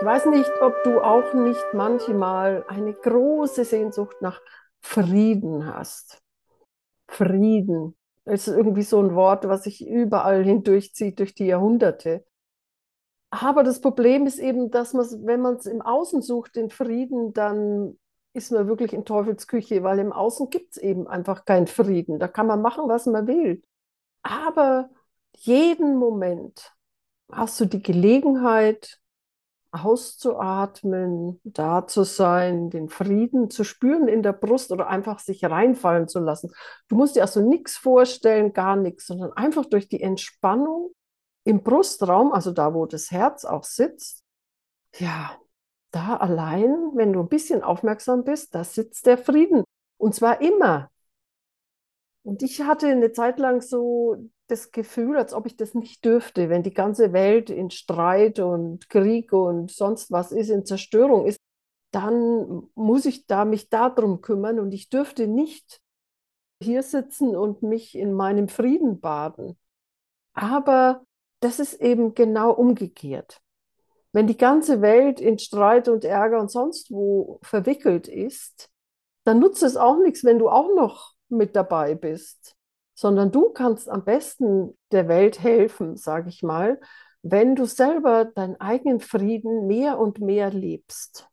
Ich weiß nicht, ob du auch nicht manchmal eine große Sehnsucht nach Frieden hast. Frieden. Das ist irgendwie so ein Wort, was sich überall hindurchzieht durch die Jahrhunderte. Aber das Problem ist eben, dass man, wenn man es im Außen sucht, den Frieden, dann ist man wirklich in Teufelsküche, weil im Außen gibt es eben einfach keinen Frieden. Da kann man machen, was man will. Aber jeden Moment hast du die Gelegenheit, auszuatmen, da zu sein, den Frieden zu spüren in der Brust oder einfach sich reinfallen zu lassen. Du musst dir also nichts vorstellen, gar nichts, sondern einfach durch die Entspannung im Brustraum, also da, wo das Herz auch sitzt, ja, da allein, wenn du ein bisschen aufmerksam bist, da sitzt der Frieden. Und zwar immer. Und ich hatte eine Zeit lang so das Gefühl, als ob ich das nicht dürfte, wenn die ganze Welt in Streit und Krieg und sonst was ist, in Zerstörung ist, dann muss ich da mich darum kümmern und ich dürfte nicht hier sitzen und mich in meinem Frieden baden. Aber das ist eben genau umgekehrt. Wenn die ganze Welt in Streit und Ärger und sonst wo verwickelt ist, dann nutzt es auch nichts, wenn du auch noch mit dabei bist, sondern du kannst am besten der Welt helfen, sage ich mal, wenn du selber deinen eigenen Frieden mehr und mehr lebst.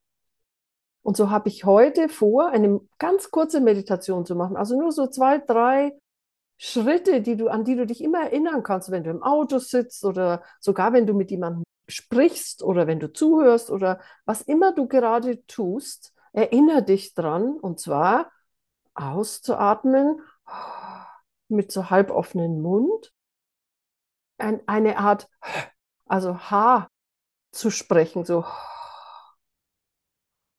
Und so habe ich heute vor, eine ganz kurze Meditation zu machen, also nur so zwei, drei Schritte, die du, an die du dich immer erinnern kannst, wenn du im Auto sitzt oder sogar wenn du mit jemandem sprichst oder wenn du zuhörst oder was immer du gerade tust, erinnere dich dran und zwar auszuatmen mit so halboffenen Mund, ein, eine Art, also H zu sprechen, so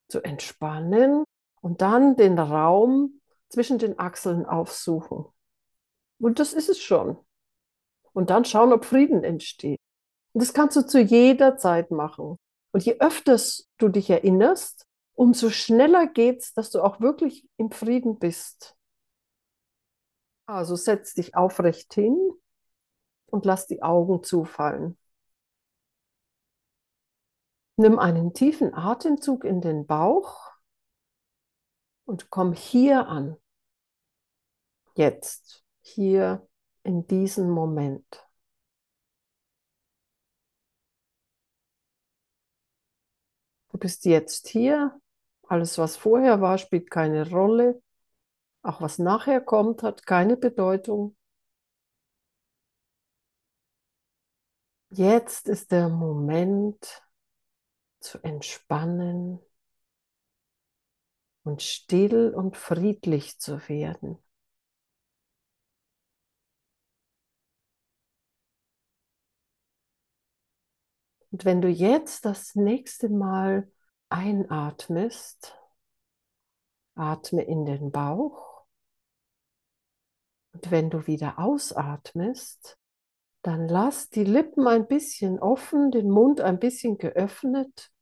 zu entspannen und dann den Raum zwischen den Achseln aufsuchen. Und das ist es schon. Und dann schauen, ob Frieden entsteht. Und das kannst du zu jeder Zeit machen. Und je öfter du dich erinnerst, umso schneller geht es, dass du auch wirklich im Frieden bist. Also setz dich aufrecht hin und lass die Augen zufallen. Nimm einen tiefen Atemzug in den Bauch und komm hier an. Jetzt, hier in diesem Moment. Du bist jetzt hier alles, was vorher war, spielt keine Rolle. Auch was nachher kommt, hat keine Bedeutung. Jetzt ist der Moment zu entspannen und still und friedlich zu werden. Und wenn du jetzt das nächste Mal einatmest, atme in den Bauch. Und wenn du wieder ausatmest, dann lass die Lippen ein bisschen offen, den Mund ein bisschen geöffnet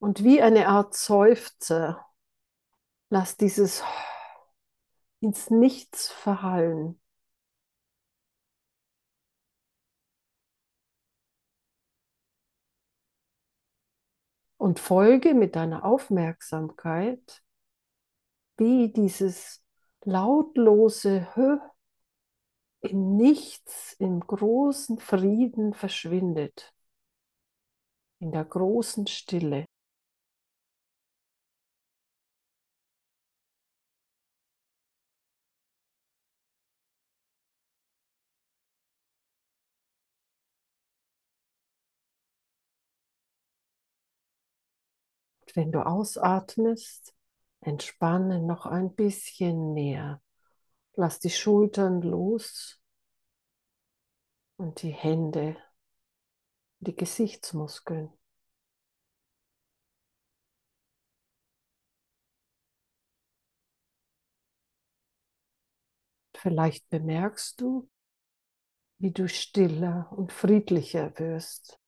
und wie eine Art Seufzer, lass dieses ins Nichts verhallen. und folge mit deiner Aufmerksamkeit, wie dieses lautlose Hö im Nichts, im großen Frieden verschwindet, in der großen Stille. wenn du ausatmest, entspanne noch ein bisschen mehr. Lass die Schultern los und die Hände, die Gesichtsmuskeln. Vielleicht bemerkst du, wie du stiller und friedlicher wirst.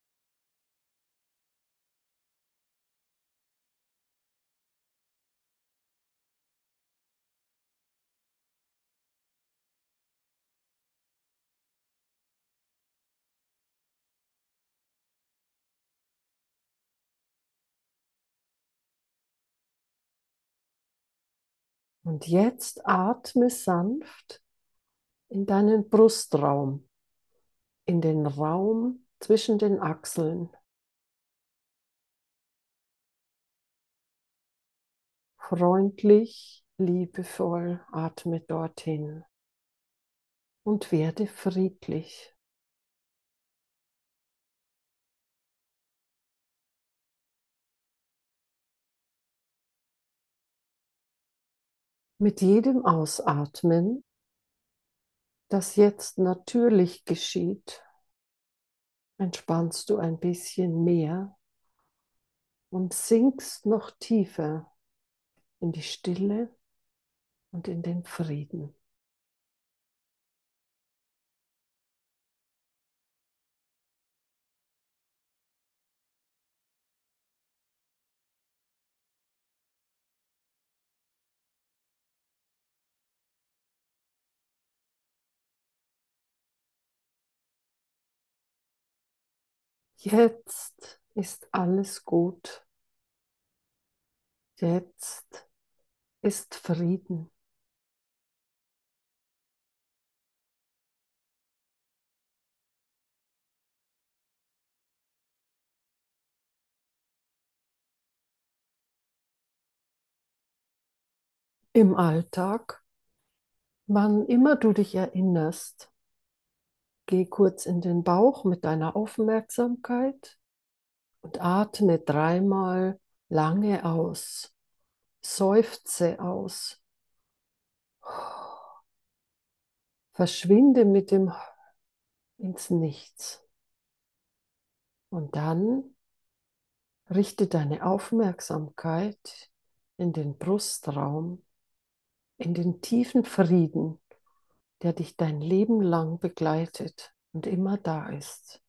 Und jetzt atme sanft in deinen Brustraum, in den Raum zwischen den Achseln. Freundlich, liebevoll atme dorthin und werde friedlich. Mit jedem Ausatmen, das jetzt natürlich geschieht, entspannst du ein bisschen mehr und sinkst noch tiefer in die Stille und in den Frieden. Jetzt ist alles gut. Jetzt ist Frieden. Im Alltag, wann immer du dich erinnerst, geh kurz in den Bauch mit deiner Aufmerksamkeit und atme dreimal lange aus. Seufze aus. Verschwinde mit dem ins Nichts. Und dann richte deine Aufmerksamkeit in den Brustraum, in den tiefen Frieden, der dich dein Leben lang begleitet und immer da ist.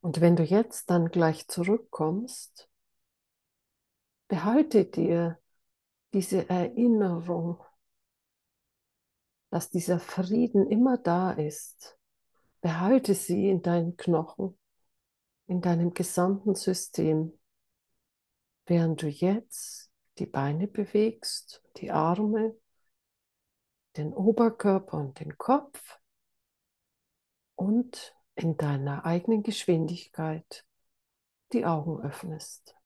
Und wenn du jetzt dann gleich zurückkommst, behalte dir diese Erinnerung, dass dieser Frieden immer da ist. Behalte sie in deinen Knochen, in deinem gesamten System, während du jetzt die Beine bewegst, die Arme, den Oberkörper und den Kopf und in deiner eigenen Geschwindigkeit die Augen öffnest.